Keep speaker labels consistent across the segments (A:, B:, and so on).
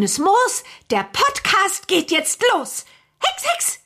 A: Grünes Moos, der Podcast geht jetzt los. Hex, Hex!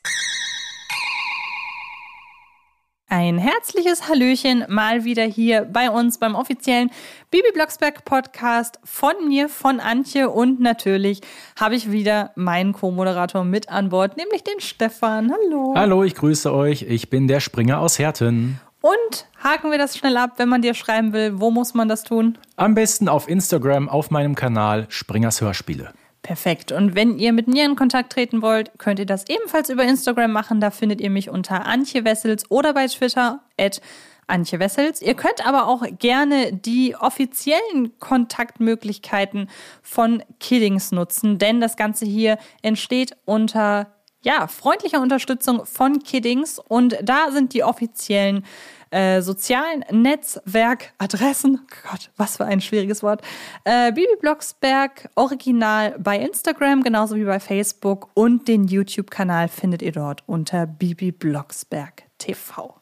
B: Ein herzliches Hallöchen mal wieder hier bei uns beim offiziellen Bibi Blocksberg Podcast von mir, von Antje und natürlich habe ich wieder meinen Co-Moderator mit an Bord, nämlich den Stefan. Hallo.
C: Hallo, ich grüße euch. Ich bin der Springer aus Herten.
B: Und haken wir das schnell ab, wenn man dir schreiben will, wo muss man das tun?
C: Am besten auf Instagram auf meinem Kanal Springers Hörspiele.
B: Perfekt. Und wenn ihr mit mir in Kontakt treten wollt, könnt ihr das ebenfalls über Instagram machen. Da findet ihr mich unter Antje Wessels oder bei Twitter at Antje Wessels. Ihr könnt aber auch gerne die offiziellen Kontaktmöglichkeiten von Kiddings nutzen, denn das Ganze hier entsteht unter ja, freundlicher Unterstützung von Kiddings und da sind die offiziellen äh, sozialen Netzwerkadressen, Gott, was für ein schwieriges Wort, äh, Bibi Blocksberg original bei Instagram, genauso wie bei Facebook und den YouTube-Kanal findet ihr dort unter Bibi Blocksberg TV.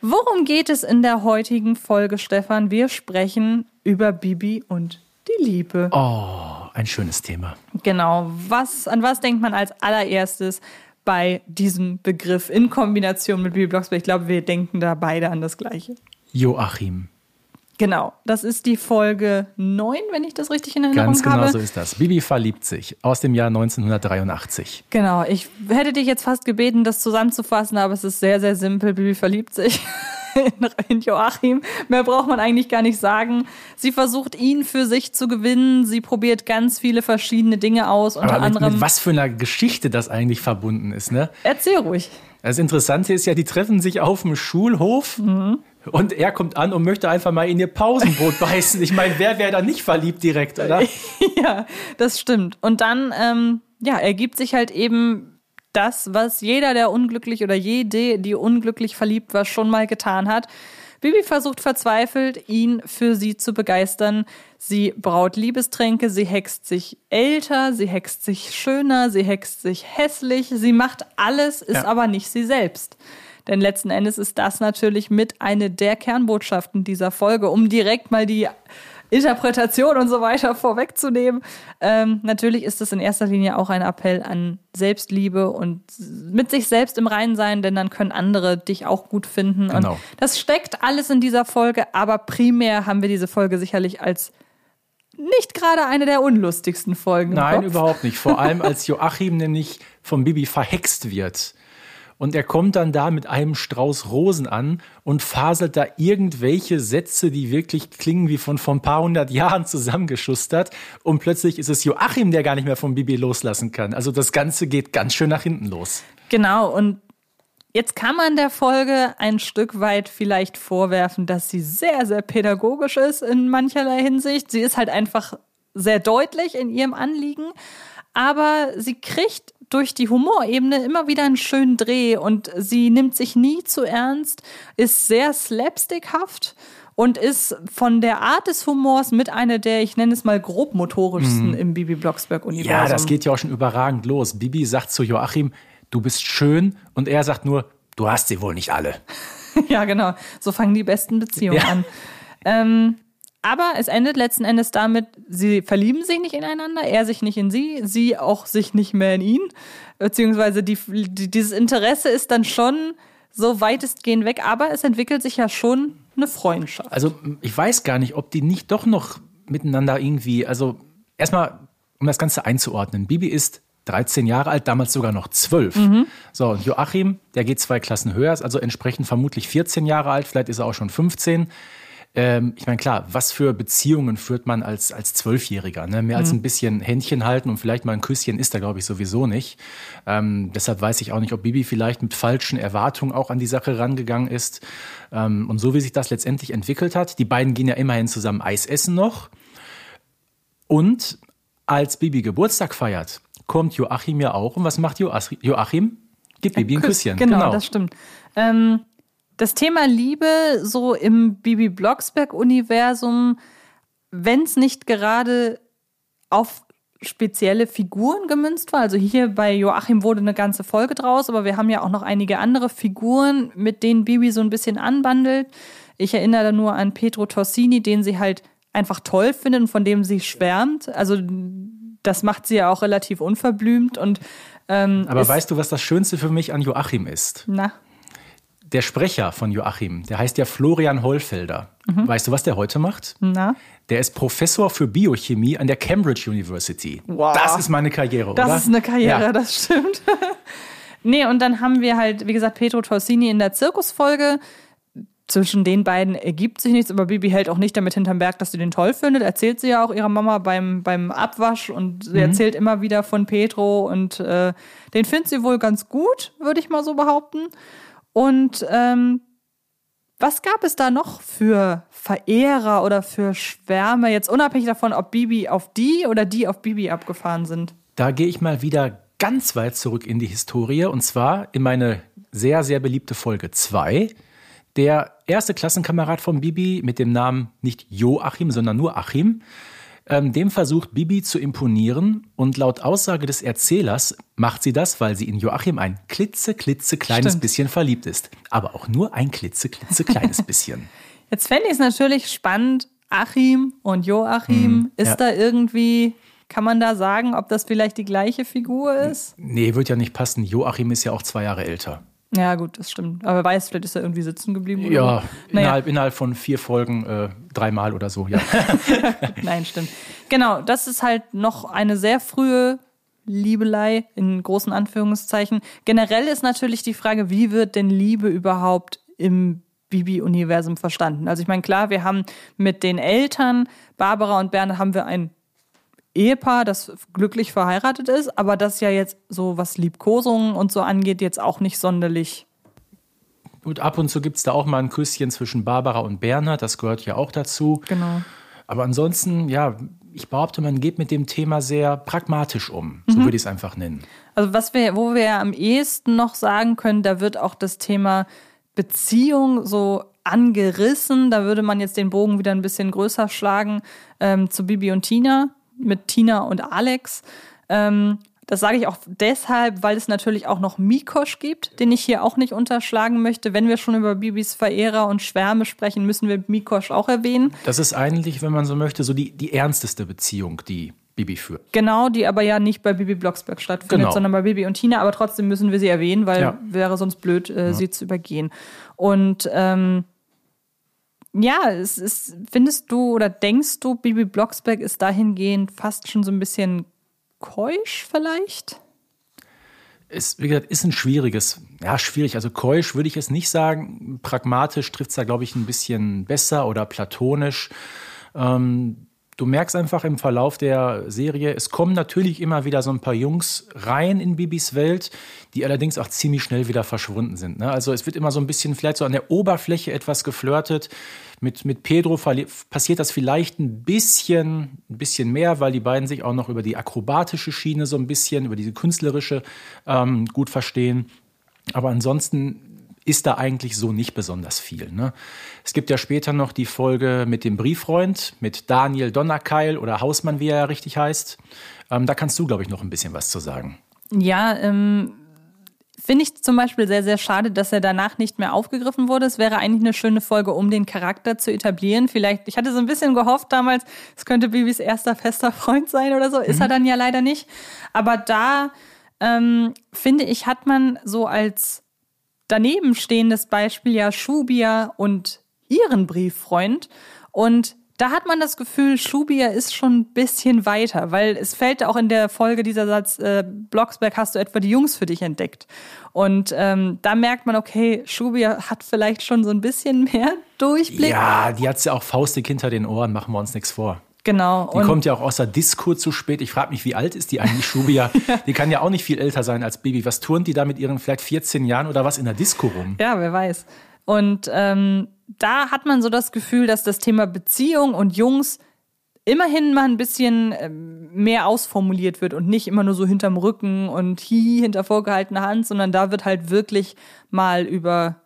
B: Worum geht es in der heutigen Folge, Stefan? Wir sprechen über Bibi und die Liebe.
C: Oh, ein schönes Thema.
B: Genau. Was, an was denkt man als allererstes, bei diesem Begriff in Kombination mit Bibi Blocksberg. Ich glaube, wir denken da beide an das Gleiche.
C: Joachim.
B: Genau, das ist die Folge 9, wenn ich das richtig in Erinnerung
C: Ganz genau
B: habe.
C: so ist das. Bibi verliebt sich aus dem Jahr 1983.
B: Genau, ich hätte dich jetzt fast gebeten, das zusammenzufassen, aber es ist sehr, sehr simpel. Bibi verliebt sich in Joachim. Mehr braucht man eigentlich gar nicht sagen. Sie versucht ihn für sich zu gewinnen. Sie probiert ganz viele verschiedene Dinge aus, unter
C: Aber mit,
B: anderem.
C: mit was für einer Geschichte das eigentlich verbunden ist, ne?
B: Erzähl ruhig.
C: Das Interessante ist ja, die treffen sich auf dem Schulhof
B: Mhm.
C: Und er kommt an und möchte einfach mal in ihr Pausenbrot beißen. Ich meine, wer wäre da nicht verliebt direkt, oder?
B: ja, das stimmt. Und dann, ähm, ja, ergibt sich halt eben das, was jeder, der unglücklich oder jede, die unglücklich verliebt war, schon mal getan hat. Bibi versucht verzweifelt, ihn für sie zu begeistern. Sie braut Liebestränke, sie hext sich älter, sie hext sich schöner, sie hext sich hässlich, sie macht alles, ist
C: Ja.
B: aber nicht sie selbst. Denn letzten Endes ist das natürlich mit eine der Kernbotschaften dieser Folge, um direkt mal die Interpretation und so weiter vorwegzunehmen. Ähm, natürlich ist es in erster Linie auch ein Appell an Selbstliebe und mit sich selbst im Reinen sein, denn dann können andere dich auch gut finden.
C: Genau.
B: Und das steckt alles in dieser Folge, aber primär haben wir diese Folge sicherlich als nicht gerade eine der unlustigsten Folgen.
C: Nein, überhaupt nicht. Vor allem als Joachim nämlich von Bibi verhext wird. Und er kommt dann da mit einem Strauß Rosen an und faselt da irgendwelche Sätze, die wirklich klingen wie von vor ein paar hundert Jahren zusammengeschustert. Und plötzlich ist es Joachim, der gar nicht mehr von Bibi loslassen kann. Also das Ganze geht ganz schön nach hinten los.
B: Genau, und jetzt kann man der Folge ein Stück weit vielleicht vorwerfen, dass sie sehr, sehr pädagogisch ist in mancherlei Hinsicht. Sie ist halt einfach sehr deutlich in ihrem Anliegen, aber sie kriegt durch die Humorebene immer wieder einen schönen Dreh und sie nimmt sich nie zu ernst, ist sehr slapstickhaft und ist von der Art des Humors mit einer der, ich nenne es mal, grobmotorischsten im Bibi Blocksberg-Universum.
C: Ja, das geht ja auch schon überragend los. Bibi sagt zu Joachim, du bist schön. Und er sagt nur, du hast sie wohl nicht alle.
B: Ja, genau. So fangen die besten Beziehungen
C: Ja.
B: an. Ähm, aber es endet letzten Endes damit, sie verlieben sich nicht ineinander, er sich nicht in sie, sie auch sich nicht mehr in ihn. Beziehungsweise die, die, dieses Interesse ist dann schon so weitestgehend weg, aber es entwickelt sich ja schon eine Freundschaft.
C: Also ich weiß gar nicht, ob die nicht doch noch miteinander irgendwie, also erstmal, um das Ganze einzuordnen, Bibi ist 13 Jahre alt, damals sogar noch 12. So, und Joachim, der geht zwei Klassen höher, ist also entsprechend vermutlich 14 Jahre alt, vielleicht ist er auch schon 15. Ähm, ich meine, klar, was für Beziehungen führt man als, als Zwölfjähriger? Ne? Mehr als ein bisschen Händchen halten und vielleicht mal ein Küsschen ist da, glaube ich, sowieso nicht. Ähm, deshalb weiß ich auch nicht, ob Bibi vielleicht mit falschen Erwartungen auch an die Sache rangegangen ist. Ähm, und so wie sich das letztendlich entwickelt hat, die beiden gehen ja immerhin zusammen Eis essen noch. Und als Bibi Geburtstag feiert, kommt Joachim ja auch. Und was macht Joachim? Gibt Bibi ein Küsschen.
B: Genau, das stimmt. Ähm, das Thema Liebe so im Bibi Blocksberg-Universum, wenn es nicht gerade auf spezielle Figuren gemünzt war. Also hier bei Joachim wurde eine ganze Folge draus, aber wir haben ja auch noch einige andere Figuren, mit denen Bibi so ein bisschen anbandelt. Ich erinnere da nur an Petro Torsini, den sie halt einfach toll findet und von dem sie schwärmt. Also das macht sie ja auch relativ unverblümt und ähm,
C: Aber weißt du, was das Schönste für mich an Joachim ist?
B: na,
C: Der Sprecher von Joachim, der heißt ja Florian Hollfelder.
B: Mhm.
C: Weißt du, was der heute macht?
B: na,
C: Der ist Professor für Biochemie an der Cambridge University.
B: Wow.
C: Das ist meine Karriere,
B: das
C: oder?
B: ist eine Karriere,
C: Ja.
B: das stimmt. nee, und dann haben wir halt, wie gesagt, Petro Torsini in der Zirkusfolge. Zwischen den beiden ergibt sich nichts, aber Bibi hält auch nicht damit hinterm Berg, dass sie den toll findet. Erzählt sie ja auch ihrer Mama beim, beim Abwasch und sie erzählt immer wieder von Petro und äh, den findet sie wohl ganz gut, würde ich mal so behaupten. Und ähm, was gab es da noch für Verehrer oder für Schwärme, jetzt unabhängig davon, ob Bibi auf die oder die auf Bibi abgefahren sind?
C: Da gehe ich mal wieder ganz weit zurück in die Historie und zwar in meine sehr, sehr beliebte Folge 2. Der erste Klassenkamerad von Bibi mit dem Namen nicht Joachim, sondern nur Achim, ähm, dem versucht Bibi zu imponieren und laut Aussage des Erzählers macht sie das, weil sie in Joachim ein klitze, klitze kleines
B: Stimmt.
C: bisschen verliebt ist. Aber auch nur ein klitze, klitze kleines bisschen.
B: Jetzt fände ich es natürlich spannend, Achim und Joachim, ist
C: ja.
B: da irgendwie, kann man da sagen, ob das vielleicht die gleiche Figur ist?
C: Nee, wird ja nicht passen. Joachim ist ja auch zwei Jahre älter.
B: Ja, gut, das stimmt. Aber wer weiß, vielleicht ist er irgendwie sitzen geblieben. Oder
C: Ja,
B: naja,
C: innerhalb, innerhalb von vier Folgen äh, dreimal oder so, ja.
B: nein, stimmt. Genau, das ist halt noch eine sehr frühe Liebelei in großen Anführungszeichen. Generell ist natürlich die Frage, wie wird denn Liebe überhaupt im Bibi-Universum verstanden? Also ich meine, klar, wir haben mit den Eltern, Barbara und Bernd, haben wir ein Ehepaar, das glücklich verheiratet ist, aber das ja jetzt so, was Liebkosungen und so angeht, jetzt auch nicht sonderlich.
C: Und ab und zu gibt es da auch mal ein Küsschen zwischen Barbara und Bernhard, das gehört ja auch dazu.
B: Genau.
C: Aber ansonsten, ja, ich behaupte, man geht mit dem Thema sehr pragmatisch um. So würde ich es einfach nennen.
B: Also was wir, wo wir ja am ehesten noch sagen können, da wird auch das Thema Beziehung so angerissen. Da würde man jetzt den Bogen wieder ein bisschen größer schlagen ähm, zu Bibi und Tina mit Tina und Alex. Ähm, das sage ich auch deshalb, weil es natürlich auch noch Mikosch gibt, den ich hier auch nicht unterschlagen möchte. Wenn wir schon über Bibis Verehrer und Schwärme sprechen, müssen wir Mikosch auch erwähnen.
C: Das ist eigentlich, wenn man so möchte, so die, die ernsteste Beziehung, die Bibi führt.
B: Genau, die aber ja nicht bei Bibi Blocksberg stattfindet,
C: Genau.
B: sondern bei Bibi und Tina. Aber trotzdem müssen wir sie erwähnen, weil
C: Ja.
B: wäre sonst blöd, äh, sie zu übergehen. Und ähm, ja, es ist, findest du oder denkst du, Bibi Blocksberg ist dahingehend fast schon so ein bisschen keusch vielleicht?
C: Ist, wie gesagt, ist ein schwieriges, ja, schwierig. Also keusch würde ich es nicht sagen. Pragmatisch trifft es da, glaube ich, ein bisschen besser oder platonisch. Ähm, du merkst einfach im Verlauf der Serie, es kommen natürlich immer wieder so ein paar Jungs rein in Bibis Welt, die allerdings auch ziemlich schnell wieder verschwunden sind. Ne? Also es wird immer so ein bisschen vielleicht so an der Oberfläche etwas geflirtet. Mit, mit Pedro passiert das vielleicht ein bisschen, ein bisschen mehr, weil die beiden sich auch noch über die akrobatische Schiene so ein bisschen, über diese künstlerische ähm, gut verstehen. Aber ansonsten ist da eigentlich so nicht besonders viel. Ne? Es gibt ja später noch die Folge mit dem Brieffreund, mit Daniel Donnerkeil oder Hausmann, wie er ja richtig heißt. Ähm, da kannst du, glaube ich, noch ein bisschen was zu sagen.
B: Ja, ähm, finde ich zum Beispiel sehr, sehr schade, dass er danach nicht mehr aufgegriffen wurde. Es wäre eigentlich eine schöne Folge, um den Charakter zu etablieren. Vielleicht, ich hatte so ein bisschen gehofft damals, es könnte Bibis erster fester Freund sein oder so. Ist er dann ja leider nicht. Aber da, ähm, finde ich, hat man so als daneben stehendes Beispiel ja Schubia und ihren Brieffreund. Und da hat man das Gefühl, Schubia ist schon ein bisschen weiter, weil es fällt auch in der Folge dieser Satz, äh, Blocksberg hast du etwa die Jungs für dich entdeckt. Und ähm, da merkt man, okay, Schubia hat vielleicht schon so ein bisschen mehr Durchblick.
C: Ja, die hat ja auch faustig hinter den Ohren, machen wir uns nichts vor.
B: Genau.
C: Die kommt ja auch aus der Disco zu spät. Ich frage mich, wie alt ist die eigentlich, Schubia? die kann ja auch nicht viel älter sein als Baby. Was turnt die da mit ihren vielleicht 14 Jahren oder was in der Disco rum?
B: Ja, wer weiß. Und ähm, da hat man so das Gefühl, dass das Thema Beziehung und Jungs immerhin mal ein bisschen ähm, mehr ausformuliert wird und nicht immer nur so hinterm Rücken und hihi hinter vorgehaltener Hand, sondern da wird halt wirklich mal über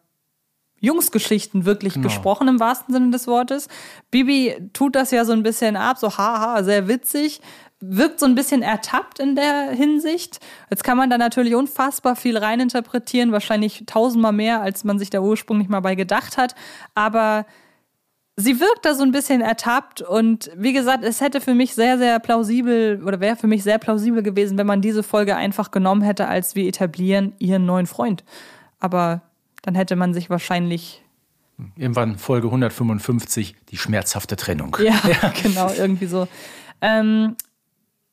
B: Jungsgeschichten wirklich
C: Genau.
B: gesprochen im wahrsten Sinne des Wortes. Bibi tut das ja so ein bisschen ab, so haha, sehr witzig, wirkt so ein bisschen ertappt in der Hinsicht. Jetzt kann man da natürlich unfassbar viel reininterpretieren, wahrscheinlich tausendmal mehr, als man sich da ursprünglich mal bei gedacht hat. Aber sie wirkt da so ein bisschen ertappt und wie gesagt, es hätte für mich sehr, sehr plausibel oder wäre für mich sehr plausibel gewesen, wenn man diese Folge einfach genommen hätte, als wir etablieren ihren neuen Freund. Aber dann hätte man sich wahrscheinlich.
C: Irgendwann Folge 155, die schmerzhafte Trennung.
B: Ja, ja. genau, irgendwie so. Ähm,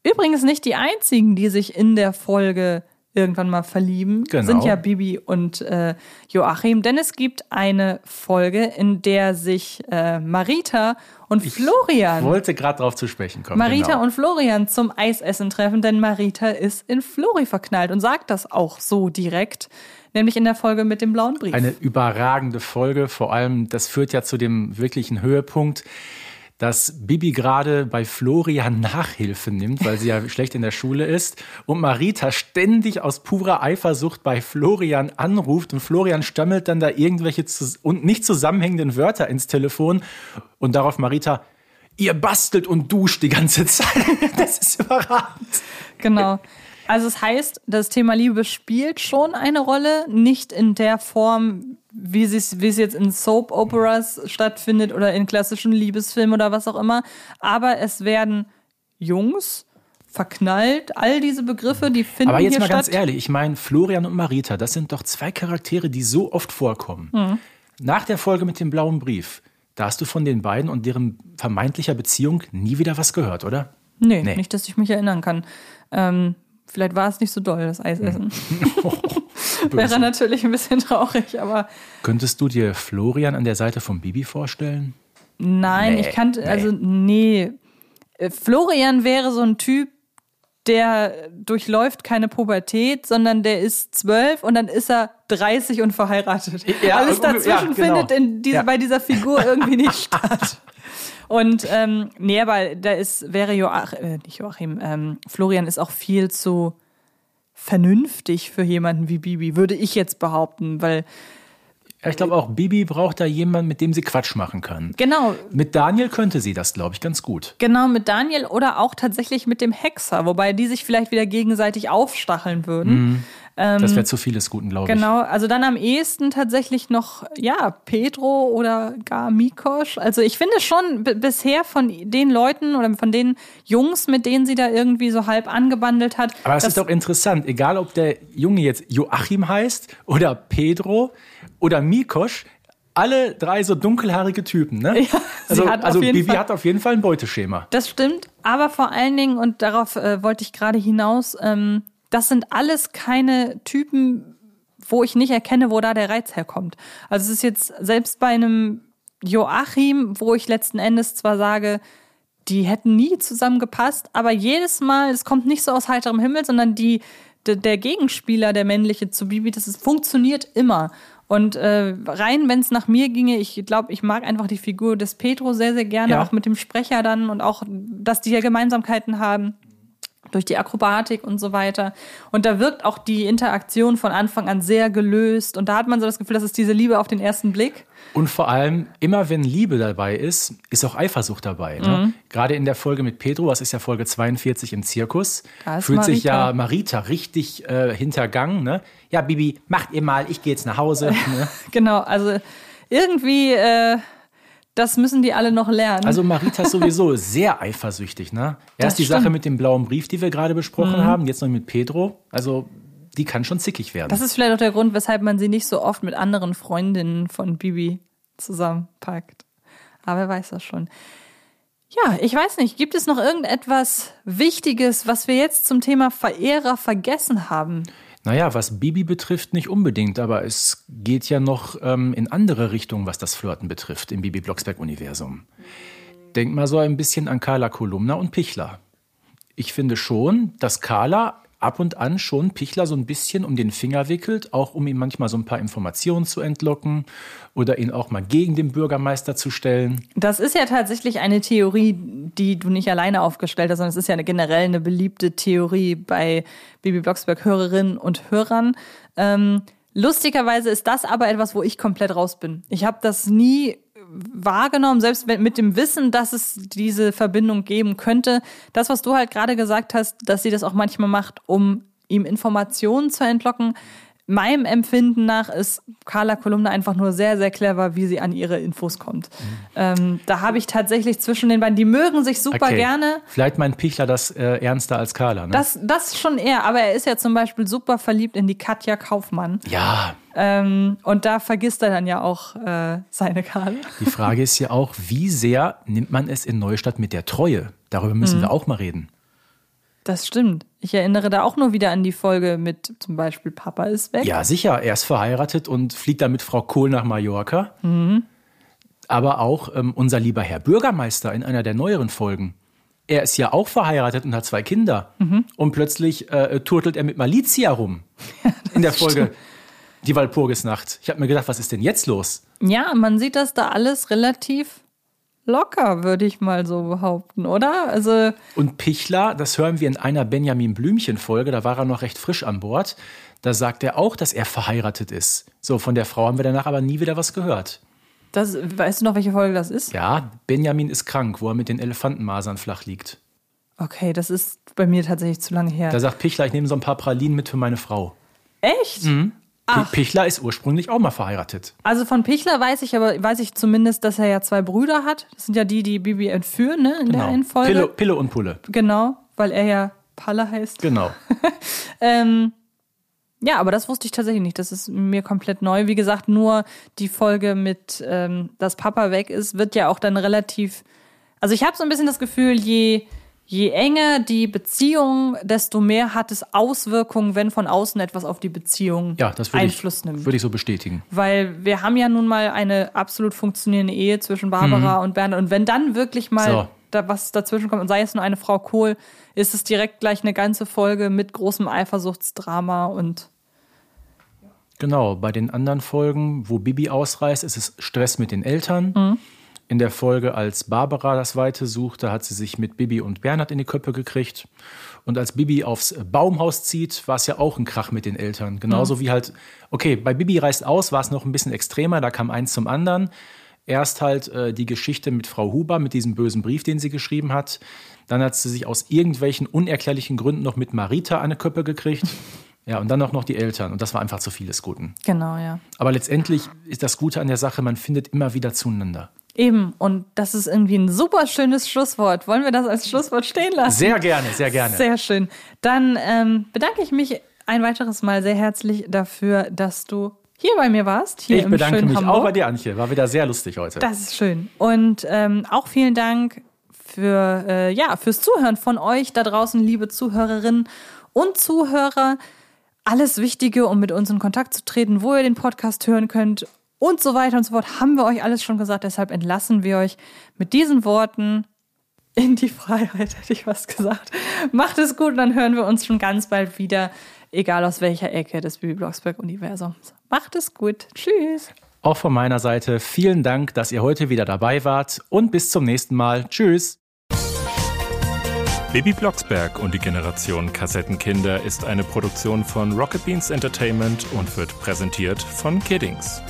B: übrigens nicht die einzigen, die sich in der Folge irgendwann mal verlieben,
C: Genau.
B: sind ja Bibi und äh, Joachim. Denn es gibt eine Folge, in der sich äh, Marita und Florian.
C: Wollte gerade drauf zu sprechen kommen.
B: Marita
C: genau.
B: und Florian zum Eisessen treffen, denn Marita ist in Flori verknallt und sagt das auch so direkt, nämlich in der Folge mit dem blauen Brief.
C: Eine überragende Folge. Vor allem, das führt ja zu dem wirklichen Höhepunkt, dass Bibi gerade bei Florian Nachhilfe nimmt, weil sie ja schlecht in der Schule ist. Und Marita ständig aus purer Eifersucht bei Florian anruft. Und Florian stammelt dann da irgendwelche und nicht zusammenhängenden Wörter ins Telefon. Und darauf Marita, ihr bastelt und duscht die ganze Zeit. Das ist überragend.
B: Genau. Also es heißt, das Thema Liebe spielt schon eine Rolle, nicht in der Form, wie es, wie es jetzt in Soap Operas stattfindet oder in klassischen Liebesfilmen oder was auch immer. Aber es werden Jungs verknallt, all diese Begriffe, die finden
C: Aber jetzt
B: hier
C: mal
B: statt.
C: ganz ehrlich, ich meine, Florian und Marita, das sind doch zwei Charaktere, die so oft vorkommen.
B: Mhm.
C: Nach der Folge mit dem blauen Brief, da hast du von den beiden und deren vermeintlicher Beziehung nie wieder was gehört, oder?
B: Nee,
C: Nee.
B: nicht, dass ich mich erinnern kann. Ähm, vielleicht war es nicht so doll, das Eisessen. Wäre natürlich ein bisschen traurig, aber
C: Könntest du dir Florian an der Seite von Bibi vorstellen?
B: nein,
C: Nee,
B: ich kannte,
C: nee.
B: also nee. Äh, Florian wäre so ein Typ, der durchläuft keine Pubertät, sondern der ist zwölf und dann ist er 30 und verheiratet.
C: Ja,
B: Alles dazwischen
C: ja, genau.
B: findet in diese,
C: Ja.
B: bei dieser Figur irgendwie nicht statt. Und ähm, nee, aber da ist, wäre Joachim, äh, nicht Joachim, ähm, Florian ist auch viel zu vernünftig für jemanden wie Bibi, würde ich jetzt behaupten, weil
C: ich glaube auch, Bibi braucht da jemanden, mit dem sie Quatsch machen kann.
B: genau,
C: Mit Daniel könnte sie das, glaube ich, ganz gut.
B: genau mit Daniel oder auch tatsächlich mit dem Hexer, wobei die sich vielleicht wieder gegenseitig aufstacheln würden.
C: Das wäre zu vieles Guten, glaube ich.
B: Ähm, Genau, also dann am ehesten tatsächlich noch, ja, Pedro oder gar Mikosch. Also ich finde schon bisher von den Leuten oder von den Jungs, mit denen sie da irgendwie so halb angebandelt hat.
C: Aber es
B: das-
C: ist doch interessant, egal ob der Junge jetzt Joachim heißt oder Pedro oder Mikosch, alle drei so dunkelhaarige Typen, ne?
B: Ja,
C: also also Bibi
B: Fall-
C: hat auf jeden Fall ein Beuteschema.
B: Das stimmt, aber vor allen Dingen, und darauf äh, wollte ich gerade hinaus, ähm, das sind alles keine Typen, wo ich nicht erkenne, wo da der Reiz herkommt. Also es ist jetzt selbst bei einem Joachim, wo ich letzten Endes zwar sage, die hätten nie zusammengepasst, aber jedes Mal, es kommt nicht so aus heiterem Himmel, sondern die, de, der Gegenspieler, der männliche zu Bibi, das ist, funktioniert immer. Und äh, rein, wenn es nach mir ginge, ich glaube, ich mag einfach die Figur des Petro sehr, sehr gerne,
C: Ja.
B: auch mit dem Sprecher dann und auch, dass die ja Gemeinsamkeiten haben durch die Akrobatik und so weiter. Und da wirkt auch die Interaktion von Anfang an sehr gelöst. Und da hat man so das Gefühl, das ist diese Liebe auf den ersten Blick.
C: Und vor allem, immer wenn Liebe dabei ist, ist auch Eifersucht dabei. Ne?
B: Mhm.
C: Gerade in der Folge mit Pedro, was ist ja Folge 42 im Zirkus, fühlt sich
B: Marita.
C: ja Marita richtig äh, hintergangen. Ne? Ja, Bibi, macht ihr mal, ich gehe jetzt nach Hause. ne?
B: Genau, also irgendwie, äh, das müssen die alle noch lernen.
C: Also Marita ist sowieso sehr eifersüchtig. Ne?
B: Das
C: Erst die
B: stimmt. Mhm.
C: Sache mit dem blauen Brief, die wir gerade besprochen haben, jetzt noch mit Pedro. Also die kann schon zickig werden.
B: das ist vielleicht auch der Grund, weshalb man sie nicht so oft mit anderen Freundinnen von Bibi zusammenpackt. Aber wer weiß das schon. Ja, ich weiß nicht, gibt es noch irgendetwas Wichtiges, was wir jetzt zum Thema Verehrer vergessen haben?
C: Naja, was Bibi betrifft, nicht unbedingt, aber es geht ja noch ähm, in andere Richtungen, was das Flirten betrifft im Bibi Blocksberg-Universum. Denk mal so ein bisschen an Carla Kolumna und Pichler. Ich finde schon, dass Carla ab und an schon Pichler so ein bisschen um den Finger wickelt, auch um ihm manchmal so ein paar Informationen zu entlocken oder ihn auch mal gegen den Bürgermeister zu stellen.
B: Das ist ja tatsächlich eine Theorie, die du nicht alleine aufgestellt hast, sondern es ist ja eine generell eine beliebte Theorie bei Bibi Blocksberg Hörerinnen und Hörern. Ähm, lustigerweise ist das aber etwas, wo ich komplett raus bin. Ich habe das nie wahrgenommen, selbst mit dem Wissen, dass es diese Verbindung geben könnte. Das, was du halt gerade gesagt hast, dass sie das auch manchmal macht, um ihm Informationen zu entlocken. Meinem Empfinden nach ist Carla Kolumna einfach nur sehr, sehr clever, wie sie an ihre Infos kommt. Mhm. Ähm, da habe ich tatsächlich zwischen den beiden, die mögen sich super okay. gerne.
C: Vielleicht meint Pichler das äh, ernster als Carla, ne?
B: Das, das schon eher, aber er ist ja zum Beispiel super verliebt in die Katja Kaufmann.
C: Ja.
B: Ähm, und da vergisst er dann ja auch äh, seine Carla.
C: Die Frage ist ja auch, wie sehr nimmt man es in Neustadt mit der Treue? Darüber müssen mhm. wir auch mal reden.
B: Das stimmt. Ich erinnere da auch nur wieder an die Folge mit zum Beispiel Papa ist weg.
C: Ja, sicher. Er ist verheiratet und fliegt dann mit Frau Kohl nach Mallorca. Mhm. Aber auch ähm, unser lieber Herr Bürgermeister in einer der neueren Folgen. Er ist ja auch verheiratet und hat zwei Kinder. Mhm. Und plötzlich äh, turtelt er mit Malizia rum. Ja, in der Folge stimmt. Die Walpurgisnacht. Ich habe mir gedacht, was ist denn jetzt los?
B: Ja, man sieht das da alles relativ locker, würde ich mal so behaupten, oder? Also
C: und Pichler, das hören wir in einer Benjamin Blümchen-Folge, da war er noch recht frisch an Bord. Da sagt er auch, dass er verheiratet ist. So, von der Frau haben wir danach aber nie wieder was gehört.
B: Das, weißt du noch, welche Folge das ist?
C: Ja, Benjamin ist krank, wo er mit den Elefantenmasern flach liegt.
B: Okay, das ist bei mir tatsächlich zu lange her.
C: Da sagt Pichler, ich nehme so ein paar Pralinen mit für meine Frau.
B: Echt?
C: Mhm. Ach. Pichler ist ursprünglich auch mal verheiratet.
B: Also von Pichler weiß ich aber, weiß ich zumindest, dass er ja zwei Brüder hat. Das sind ja die, die Bibi entführen, ne, in genau. der einen Folge.
C: Pille, Pille und Pulle.
B: Genau, weil er ja Palle heißt.
C: Genau.
B: ähm, ja, aber das wusste ich tatsächlich nicht. Das ist mir komplett neu. Wie gesagt, nur die Folge mit, ähm, dass Papa weg ist, wird ja auch dann relativ. Also ich habe so ein bisschen das Gefühl, je je enger die Beziehung, desto mehr hat es Auswirkungen, wenn von außen etwas auf die Beziehung
C: ja, das Einfluss
B: ich, nimmt.
C: Würde ich so bestätigen.
B: Weil wir haben ja nun mal eine absolut funktionierende Ehe zwischen Barbara mhm. und Bernhard. Und wenn dann wirklich mal so. da was dazwischen kommt, und sei es nur eine Frau Kohl, ist es direkt gleich eine ganze Folge mit großem Eifersuchtsdrama und
C: Genau, bei den anderen Folgen, wo Bibi ausreist, ist es Stress mit den Eltern. Mhm. In der Folge, als Barbara das Weite suchte, hat sie sich mit Bibi und Bernhard in die Köpfe gekriegt. Und als Bibi aufs Baumhaus zieht, war es ja auch ein Krach mit den Eltern. Genauso mhm. wie halt, okay, bei Bibi reist aus, war es noch ein bisschen extremer, da kam eins zum anderen. Erst halt äh, die Geschichte mit Frau Huber, mit diesem bösen Brief, den sie geschrieben hat. Dann hat sie sich aus irgendwelchen unerklärlichen Gründen noch mit Marita eine Köppe gekriegt. Ja, und dann auch noch die Eltern. Und das war einfach zu viel des Guten.
B: Genau, ja.
C: Aber letztendlich ist das Gute an der Sache, man findet immer wieder zueinander.
B: Eben, und das ist irgendwie ein super schönes Schlusswort. Wollen wir das als Schlusswort stehen lassen?
C: Sehr gerne, sehr gerne.
B: Sehr schön. Dann ähm, bedanke ich mich ein weiteres Mal sehr herzlich dafür, dass du hier bei mir warst. Hier
C: ich bedanke mich Hamburg. auch bei dir, Antje. War wieder sehr lustig heute.
B: Das ist schön. Und ähm, auch vielen Dank für, äh, ja, fürs Zuhören von euch da draußen, liebe Zuhörerinnen und Zuhörer. Alles Wichtige, um mit uns in Kontakt zu treten, wo ihr den Podcast hören könnt und so weiter und so fort, haben wir euch alles schon gesagt. Deshalb entlassen wir euch mit diesen Worten in die Freiheit, hätte ich was gesagt. Macht es gut und dann hören wir uns schon ganz bald wieder, egal aus welcher Ecke des Bibi Blocksberg-Universums. Macht es gut. Tschüss.
C: Auch von meiner Seite vielen Dank, dass ihr heute wieder dabei wart und bis zum nächsten Mal. Tschüss.
D: Baby Blocksberg und die Generation Kassettenkinder ist eine Produktion von Rocket Beans Entertainment und wird präsentiert von Kiddings.